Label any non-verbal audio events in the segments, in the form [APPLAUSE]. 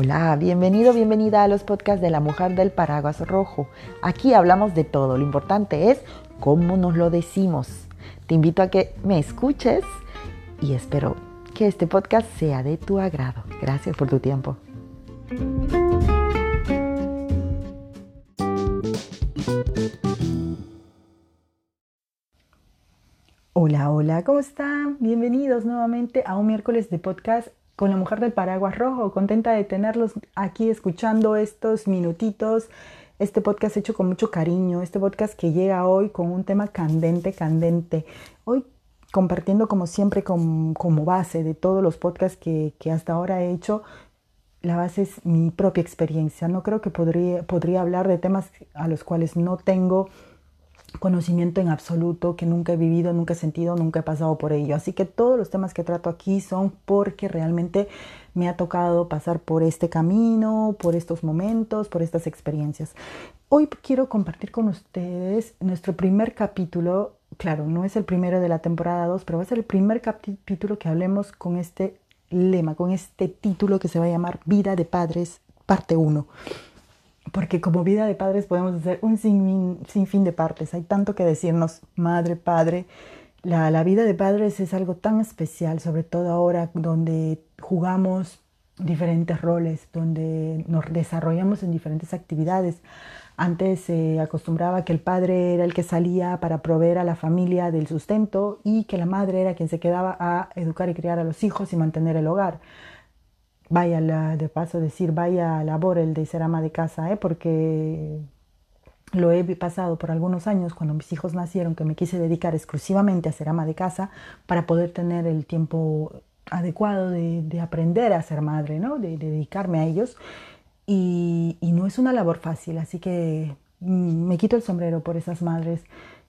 Hola, bienvenido, bienvenida a los podcasts de la mujer del paraguas rojo. Aquí hablamos de todo, lo importante es cómo nos lo decimos. Te invito a que me escuches y espero que este podcast sea de tu agrado. Gracias por tu tiempo. Hola, hola, ¿cómo están? Bienvenidos nuevamente a un miércoles de podcast con la mujer del paraguas rojo. Contenta de tenerlos aquí escuchando estos minutitos. Este podcast hecho con mucho cariño, este podcast que llega hoy con un tema candente, candente. Hoy compartiendo como siempre como base de todos los podcasts que, que, hasta ahora he hecho, la base es mi propia experiencia. No creo que podría, podría hablar de temas a los cuales no tengo conocimiento en absoluto que nunca he vivido, nunca he sentido, nunca he pasado por ello. Así que todos los temas que trato aquí son porque realmente me ha tocado pasar por este camino, por estos momentos, por estas experiencias. Hoy quiero compartir con ustedes nuestro primer capítulo. Claro, no es el primero de la temporada 2, pero va a ser el primer capítulo que hablemos con este lema, con este título que se va a llamar Vida de Padres, parte 1 porque como vida de padres podemos hacer un sinfín, de partes. Hay tanto que decirnos, madre, padre. La, vida de padres es algo tan especial, sobre todo ahora donde jugamos diferentes roles, donde nos desarrollamos en diferentes actividades. Antes se acostumbraba que el padre era el que salía para proveer a la familia del sustento y que la madre era quien se quedaba a educar y criar a los hijos y mantener el hogar vaya de paso decir, vaya labor el de ser ama de casa, ¿eh? porque lo he pasado por algunos años cuando mis hijos nacieron, que me quise dedicar exclusivamente a ser ama de casa para poder tener el tiempo adecuado de, aprender a ser madre, ¿no? de, dedicarme a ellos. Y, y no es una labor fácil, así que mm, me quito el sombrero por esas madres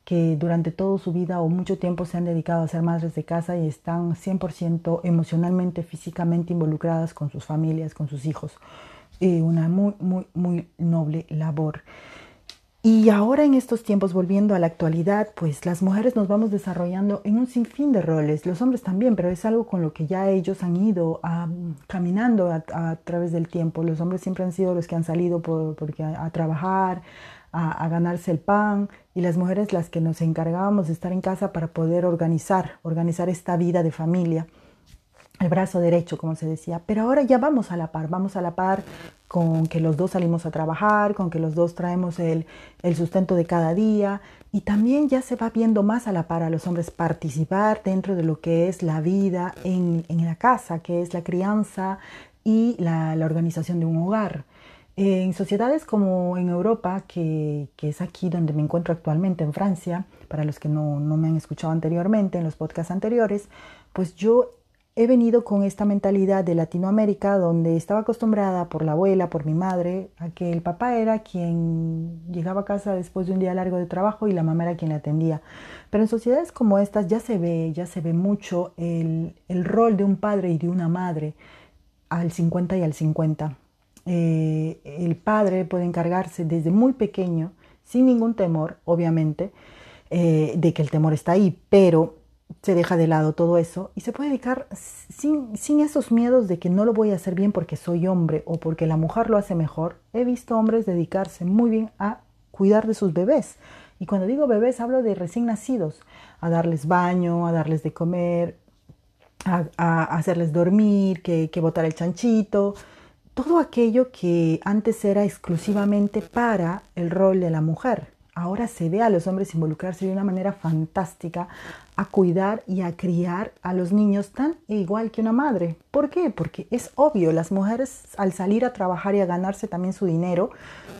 que durante toda su vida o mucho tiempo se han dedicado a ser madres de casa y están 100% emocionalmente, físicamente involucradas con sus familias, con sus hijos. Eh, una muy, muy, muy noble labor. Y ahora en estos tiempos, volviendo a la actualidad, pues las mujeres nos vamos desarrollando en un sinfín de roles, los hombres también, pero es algo con lo que ya ellos han ido caminando a, través del tiempo. Los hombres siempre han sido los que han salido por, porque a trabajar, a, ganarse el pan y las mujeres las que nos encargábamos de estar en casa para poder organizar, organizar esta vida de familia, el brazo derecho, como se decía. Pero ahora ya vamos a la par, vamos a la par con que los dos salimos a trabajar, con que los dos traemos el, el sustento de cada día y también ya se va viendo más a la par a los hombres participar dentro de lo que es la vida en, en la casa, que es la crianza y la, la organización de un hogar. En sociedades como en Europa, que, es aquí donde me encuentro actualmente, en Francia, para los que no, me han escuchado anteriormente, en los podcasts anteriores, pues yo he venido con esta mentalidad de Latinoamérica, donde estaba acostumbrada por la abuela, por mi madre, a que el papá era quien llegaba a casa después de un día largo de trabajo y la mamá era quien la atendía. Pero en sociedades como estas ya se ve, ya se ve mucho el, el rol de un padre y de una madre al 50 y al 50 eh, el padre puede encargarse desde muy pequeño, sin ningún temor, obviamente, eh, de que el temor está ahí, pero se deja de lado todo eso y se puede dedicar sin, sin, esos miedos de que no lo voy a hacer bien porque soy hombre o porque la mujer lo hace mejor. He visto hombres dedicarse muy bien a cuidar de sus bebés. Y cuando digo bebés hablo de recién nacidos, a darles baño, a darles de comer, a, hacerles dormir, que, que botar el chanchito, todo aquello que antes era exclusivamente para el rol de la mujer. Ahora se ve a los hombres involucrarse de una manera fantástica a cuidar y a criar a los niños tan igual que una madre. ¿Por qué? Porque es obvio, las mujeres al salir a trabajar y a ganarse también su dinero,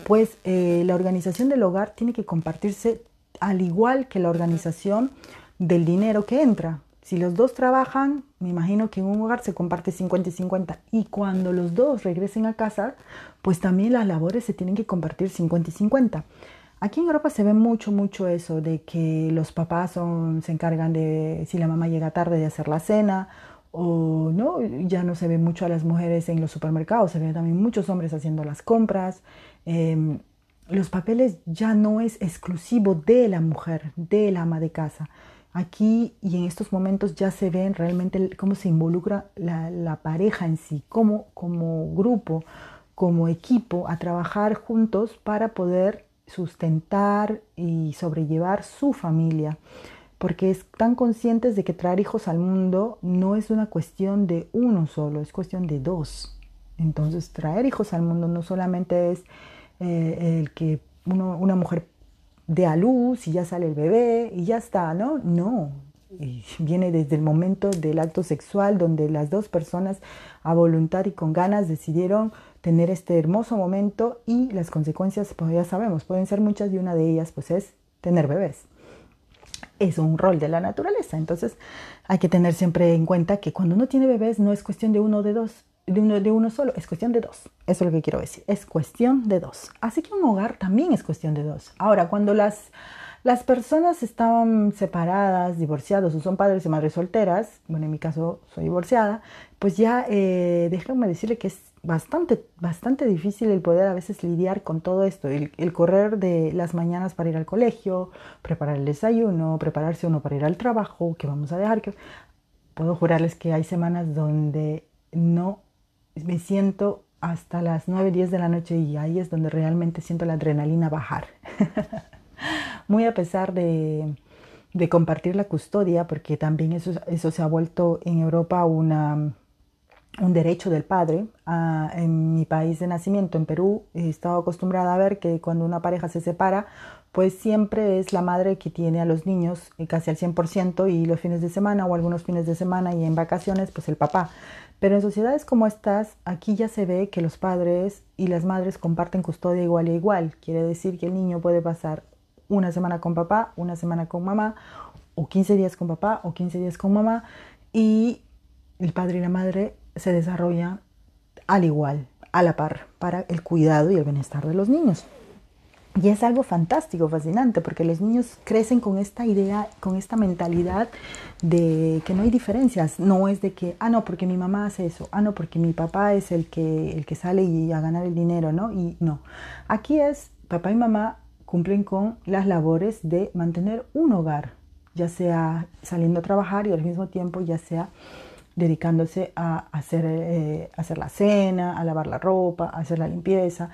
pues eh, la organización del hogar tiene que compartirse al igual que la organización del dinero que entra. Si los dos trabajan, me imagino que en un hogar se comparte 50 y 50. Y cuando los dos regresen a casa, pues también las labores se tienen que compartir 50 y 50. Aquí en Europa se ve mucho, mucho eso de que los papás se encargan de, si la mamá llega tarde, de hacer la cena, o no, ya no se ve mucho a las mujeres en los supermercados, se ven también muchos hombres haciendo las compras. Em, los papeles ya no es exclusivo de la mujer, de la ama de casa aquí y en estos momentos ya se ven realmente cómo se involucra la, pareja en sí, como, como grupo, como equipo, a trabajar juntos para poder sustentar y sobrellevar su familia, porque están conscientes de que traer hijos al mundo no es una cuestión de uno solo, es cuestión de dos. Entonces, traer hijos al mundo no solamente es eh, el que una mujer dé a luz y ya sale el bebé y ya está, ¿no? No, viene desde el momento del acto sexual donde las dos personas a voluntad y con ganas decidieron tener este hermoso momento y las consecuencias, pues ya sabemos, pueden ser muchas y una de ellas pues es tener bebés. Es un rol de la naturaleza, entonces hay que tener siempre en cuenta que cuando uno tiene bebés no es cuestión de uno o de dos, de uno, de uno solo, es cuestión de dos. Eso es lo que quiero decir, es cuestión de dos. Así que un hogar también es cuestión de dos. Ahora, cuando las, las personas estaban separadas, divorciados o son padres y madres solteras, bueno, en mi caso soy divorciada, pues ya eh, déjenme decirle que es bastante, bastante difícil el poder a veces lidiar con todo esto, el, el, correr de las mañanas para ir al colegio, preparar el desayuno, prepararse uno para ir al trabajo, que vamos a dejar que... Puedo jurarles que hay semanas donde no me siento hasta las 9, 10 de la noche y ahí es donde realmente siento la adrenalina bajar. [LAUGHS] Muy a pesar de, de, compartir la custodia, porque también eso, eso se ha vuelto en Europa una, un derecho del padre. Ah, en mi país de nacimiento, en Perú, he estado acostumbrada a ver que cuando una pareja se separa, pues siempre es la madre que tiene a los niños eh, casi al 100% y los fines de semana o algunos fines de semana y en vacaciones, pues el papá. Pero en sociedades como estas, aquí ya se ve que los padres y las madres comparten custodia igual e igual. Quiere decir que el niño puede pasar una semana con papá, una semana con mamá, o 15 días con papá, o 15 días con mamá, y el padre y la madre se desarrollan al igual, a la par, para el cuidado y el bienestar de los niños. Y es algo fantástico, fascinante, porque los niños crecen con esta idea, con esta mentalidad de que no hay diferencias. No es de que, ah, no, porque mi mamá hace eso, ah, no, porque mi papá es el que, el que sale y a ganar el dinero, ¿no? Y no. Aquí es, papá y mamá cumplen con las labores de mantener un hogar, ya sea saliendo a trabajar y al mismo tiempo ya sea dedicándose a hacer, eh, hacer la cena, a lavar la ropa, a hacer la limpieza.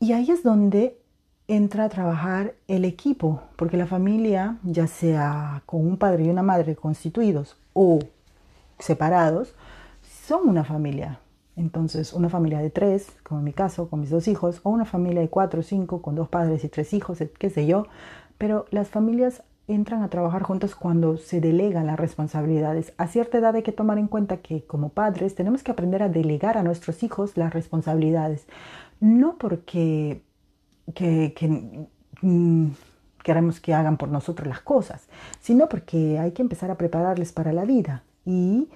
Y ahí es donde entra a trabajar el equipo, porque la familia, ya sea con un padre y una madre constituidos o separados, son una familia. Entonces, una familia de tres, como en mi caso, con mis dos hijos, o una familia de cuatro o cinco, con dos padres y tres hijos, qué sé yo. Pero las familias entran a trabajar juntos cuando se delegan las responsabilidades. A cierta edad hay que tomar en cuenta que como padres tenemos que aprender a delegar a nuestros hijos las responsabilidades. No porque que, mm, queremos que hagan por nosotros las cosas, sino porque hay que empezar a prepararles para la vida y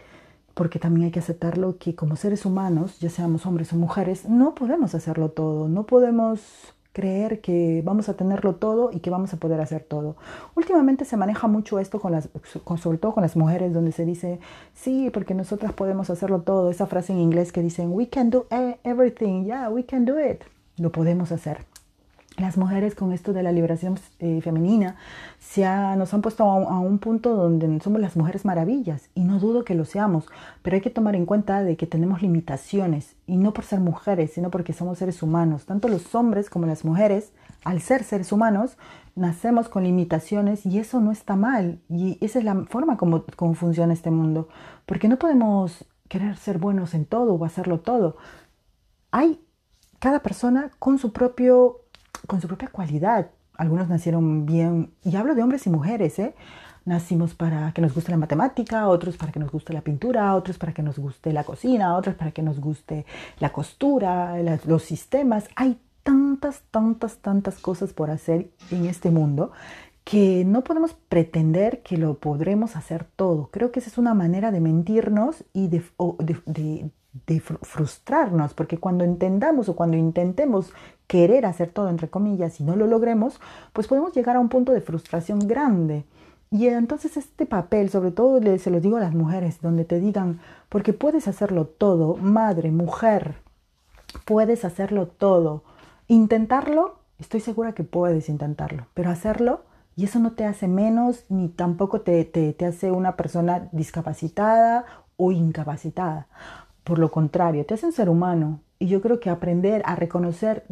porque también hay que aceptarlo que como seres humanos, ya seamos hombres o mujeres, no podemos hacerlo todo, no podemos creer que vamos a tenerlo todo y que vamos a poder hacer todo. Últimamente se maneja mucho esto con las, con, sobre todo con las mujeres, donde se dice, sí, porque nosotras podemos hacerlo todo. Esa frase en inglés que dicen, we can do e-, everything, yeah, we can do it. Lo podemos hacer las mujeres con esto de la liberación eh, femenina se nos han puesto a, un punto donde somos las mujeres maravillas y no dudo que lo seamos, pero hay que tomar en cuenta de que tenemos limitaciones y no por ser mujeres, sino porque somos seres humanos. Tanto los hombres como las mujeres, al ser seres humanos, nacemos con limitaciones y eso no está mal y esa es la forma como, como funciona este mundo, porque no podemos querer ser buenos en todo o hacerlo todo. Hay cada persona con su propio con su propia cualidad. Algunos nacieron bien, y hablo de hombres y mujeres, ¿eh? Nacimos para que nos guste la matemática, otros para que nos guste la pintura, otros para que nos guste la cocina, otros para que nos guste la costura, los sistemas. Hay tantas, tantas, tantas cosas por hacer en este mundo que no podemos pretender que lo podremos hacer todo. Creo que esa es una manera de mentirnos y de, de frustrarnos, porque cuando entendamos o cuando intentemos querer hacer todo, entre comillas, y no lo logremos, pues podemos llegar a un punto de frustración grande. Y entonces este papel, sobre todo se lo digo a las mujeres, donde te digan, porque puedes hacerlo todo, madre, mujer, puedes hacerlo todo. Intentarlo, estoy segura que puedes intentarlo, pero hacerlo Y eso no te hace menos ni tampoco te, te, te hace una persona discapacitada o incapacitada. Por lo contrario, te hace un ser humano. Y yo creo que aprender a reconocer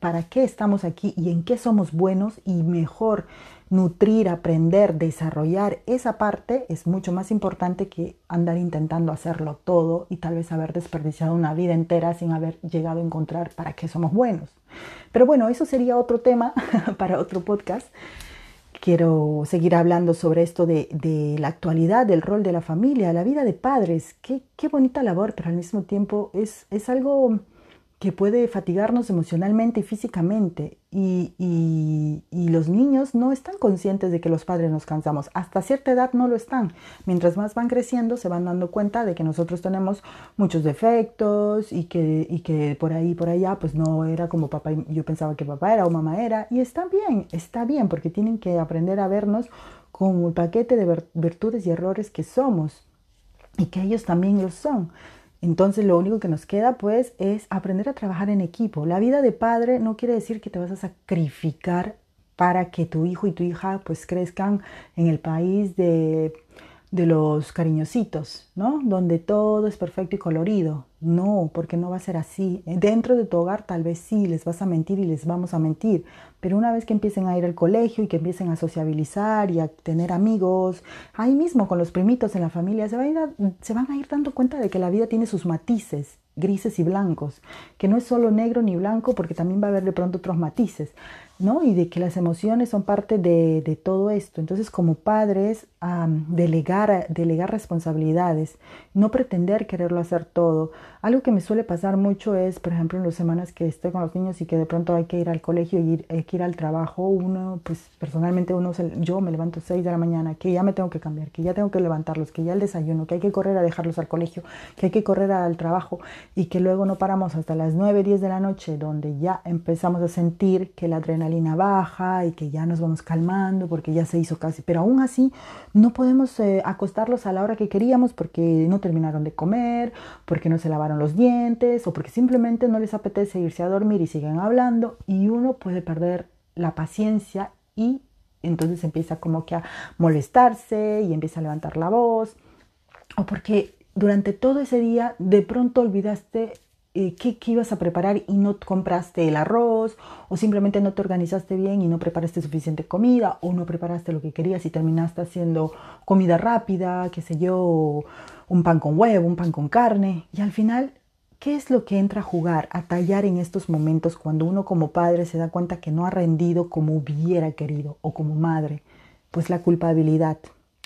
para qué estamos aquí y en qué somos buenos y mejor nutrir, aprender, desarrollar esa parte es mucho más importante que andar intentando hacerlo todo y tal vez haber desperdiciado una vida entera sin haber llegado a encontrar para qué somos buenos. Pero bueno, eso sería otro tema [LAUGHS] para otro podcast. Quiero seguir hablando sobre esto de, de, la actualidad, del rol de la familia, la vida de padres. Qué, qué bonita labor, pero al mismo tiempo es, es algo que puede fatigarnos emocionalmente y físicamente. Y, y, los niños no están conscientes de que los padres nos cansamos. Hasta cierta edad no lo están. Mientras más van creciendo, se van dando cuenta de que nosotros tenemos muchos defectos y que, y que por ahí, por allá, pues no era como papá. Yo pensaba que papá era o mamá era. Y está bien, está bien, porque tienen que aprender a vernos como el paquete de virtudes y errores que somos. Y que ellos también lo son. Entonces lo único que nos queda pues es aprender a trabajar en equipo. La vida de padre no quiere decir que te vas a sacrificar para que tu hijo y tu hija pues crezcan en el país de de los cariñositos, ¿no? Donde todo es perfecto y colorido. No, porque no va a ser así. Dentro de tu hogar tal vez sí, les vas a mentir y les vamos a mentir, pero una vez que empiecen a ir al colegio y que empiecen a sociabilizar y a tener amigos, ahí mismo con los primitos en la familia, se, van a ir dando cuenta de que la vida tiene sus matices, grises y blancos, que no es solo negro ni blanco, porque también va a haber de pronto otros matices. ¿No? Y de que las emociones son parte de, todo esto. Entonces, como padres, delegar, delegar responsabilidades, no pretender quererlo hacer todo. Algo que me suele pasar mucho es, por ejemplo, en las semanas que estoy con los niños y que de pronto hay que ir al colegio y ir, hay que ir al trabajo, uno, pues personalmente uno, yo me levanto 6 de la mañana, que ya me tengo que cambiar, que ya tengo que levantarlos, que ya el desayuno, que hay que correr a dejarlos al colegio, que hay que correr al trabajo y que luego no paramos hasta las 9, 10 de la noche, donde ya empezamos a sentir que la adrenalina baja y que ya nos vamos calmando porque ya se hizo casi, pero aún así no podemos eh, acostarlos a la hora que queríamos porque no terminaron de comer, porque no se lavaron los dientes o porque simplemente no les apetece irse a dormir y siguen hablando y uno puede perder la paciencia y entonces empieza como que a molestarse y empieza a levantar la voz o porque durante todo ese día de pronto olvidaste eh, qué, ibas a preparar y no compraste el arroz o simplemente no te organizaste bien y no preparaste suficiente comida o no preparaste lo que querías y terminaste haciendo comida rápida, qué sé yo, un pan con huevo, un pan con carne y al final ¿Qué es lo que entra a jugar, a tallar en estos momentos cuando uno como padre se da cuenta que no ha rendido como hubiera querido o como madre? Pues la culpabilidad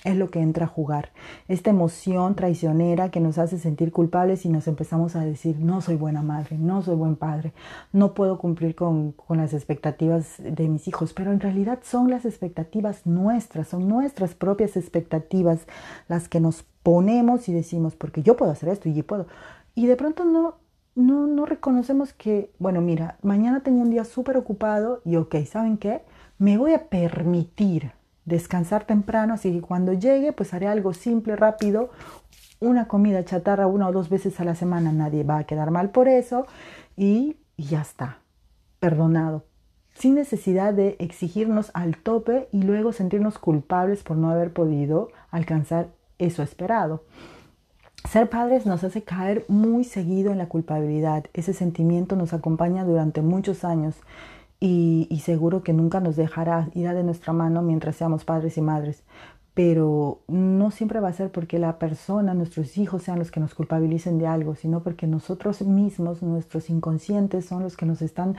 es lo que entra a jugar. Esta emoción traicionera que nos hace sentir culpables y nos empezamos a decir, no soy buena madre, no soy buen padre, no puedo cumplir con, con, las expectativas de mis hijos, pero en realidad son las expectativas nuestras, son nuestras propias expectativas las que nos ponemos y decimos, porque yo puedo hacer esto y yo puedo. Y de pronto no, no, no reconocemos que, bueno, mira, mañana tengo un día súper ocupado y ok, ¿saben qué? Me voy a permitir descansar temprano, así que cuando llegue pues haré algo simple, rápido, una comida chatarra una o dos veces a la semana, nadie va a quedar mal por eso y, y ya está, perdonado, sin necesidad de exigirnos al tope y luego sentirnos culpables por no haber podido alcanzar eso esperado. Ser padres nos hace caer muy seguido en la culpabilidad. Ese sentimiento nos acompaña durante muchos años y, seguro que nunca nos dejará ir de nuestra mano mientras seamos padres y madres. Pero no siempre va a ser porque la persona, nuestros hijos sean los que nos culpabilicen de algo, sino porque nosotros mismos, nuestros inconscientes, son los que nos están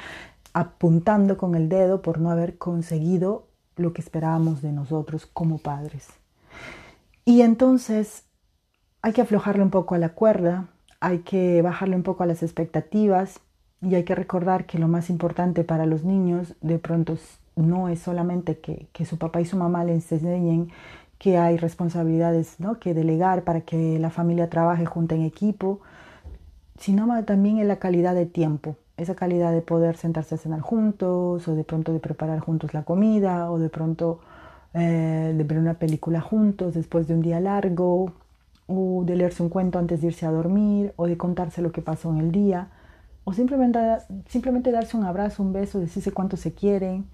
apuntando con el dedo por no haber conseguido lo que esperábamos de nosotros como padres. Y entonces hay que aflojarle un poco a la cuerda, hay que bajarle un poco a las expectativas y hay que recordar que lo más importante para los niños de pronto no es solamente que, que su papá y su mamá les enseñen que hay responsabilidades ¿no? que delegar para que la familia trabaje junto en equipo, sino también en la calidad de tiempo, esa calidad de poder sentarse a cenar juntos o de pronto de preparar juntos la comida o de pronto eh, de ver una película juntos después de un día largo o de leerse un cuento antes de irse a dormir o de contarse lo que pasó en el día o simplemente, simplemente darse un abrazo, un beso, decirse cuánto se quieren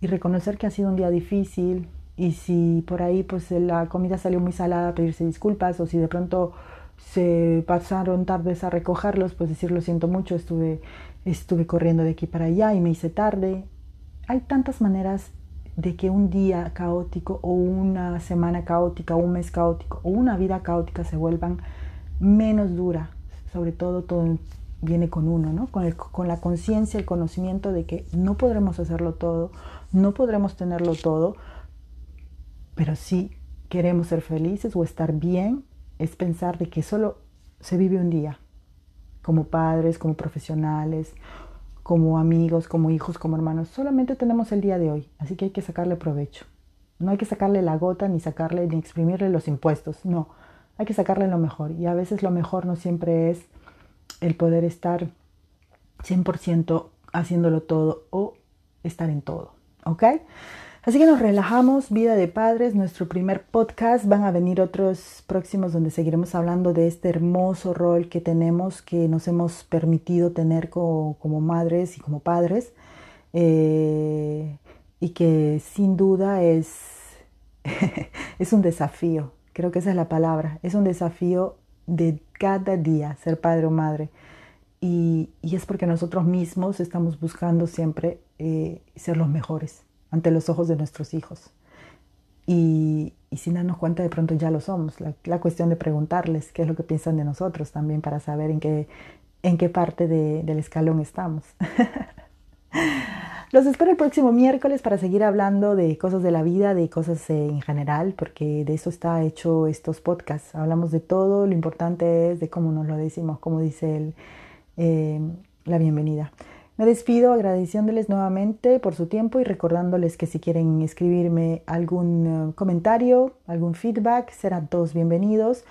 y reconocer que ha sido un día difícil y si por ahí pues la comida salió muy salada, pedirse disculpas o si de pronto se pasaron tardes a recogerlos, pues decir lo siento mucho, estuve, estuve corriendo de aquí para allá y me hice tarde. Hay tantas maneras de que un día caótico o una semana caótica o un mes caótico o una vida caótica se vuelvan menos dura. Sobre todo todo viene con uno, ¿no? Con, con la conciencia, el conocimiento de que no podremos hacerlo todo, no podremos tenerlo todo, pero si queremos ser felices o estar bien, es pensar de que solo se vive un día, como padres, como profesionales, como amigos, como hijos, como hermanos. Solamente tenemos el día de hoy, así que hay que sacarle provecho. No hay que sacarle la gota, ni sacarle, ni exprimirle los impuestos, no. Hay que sacarle lo mejor. Y a veces lo mejor no siempre es el poder estar 100% haciéndolo todo o estar en todo. ¿Ok? Así que nos relajamos, Vida de Padres, nuestro primer podcast. Van a venir otros próximos donde seguiremos hablando de este hermoso rol que tenemos, que nos hemos permitido tener como, madres y como padres. Eh, y que sin duda es, [LAUGHS] es un desafío, creo que esa es la palabra, es un desafío de cada día ser padre o madre. Y, es porque nosotros mismos estamos buscando siempre eh, ser los mejores ante los ojos de nuestros hijos. Y, sin darnos cuenta de pronto ya lo somos. La, cuestión de preguntarles qué es lo que piensan de nosotros también para saber en qué, en qué parte del escalón estamos. [LAUGHS] Los espero el próximo miércoles para seguir hablando de cosas de la vida, de cosas en general, porque de eso está hecho estos podcasts. Hablamos de todo, lo importante es de cómo nos lo decimos, como dice eh, la bienvenida. Me despido agradeciéndoles nuevamente por su tiempo y recordándoles que si quieren escribirme algún eh, comentario, algún feedback, serán todos bienvenidos.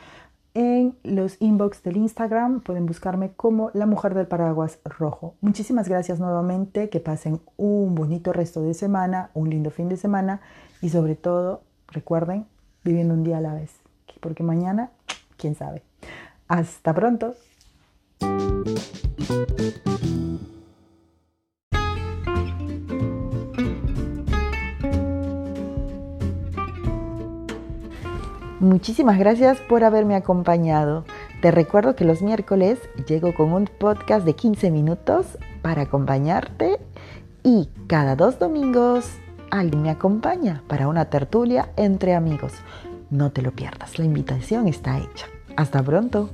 En los inbox del Instagram pueden buscarme como la mujer del paraguas rojo. Muchísimas gracias nuevamente, que pasen un bonito resto de semana, un lindo fin de semana y sobre todo recuerden viviendo un día a la vez, porque mañana, quién sabe. Hasta pronto. Muchísimas gracias por haberme acompañado. Te recuerdo que los miércoles llego con un podcast de 15 minutos para acompañarte y cada dos domingos alguien me acompaña para una tertulia entre amigos. No te lo pierdas, la invitación está hecha. Hasta pronto.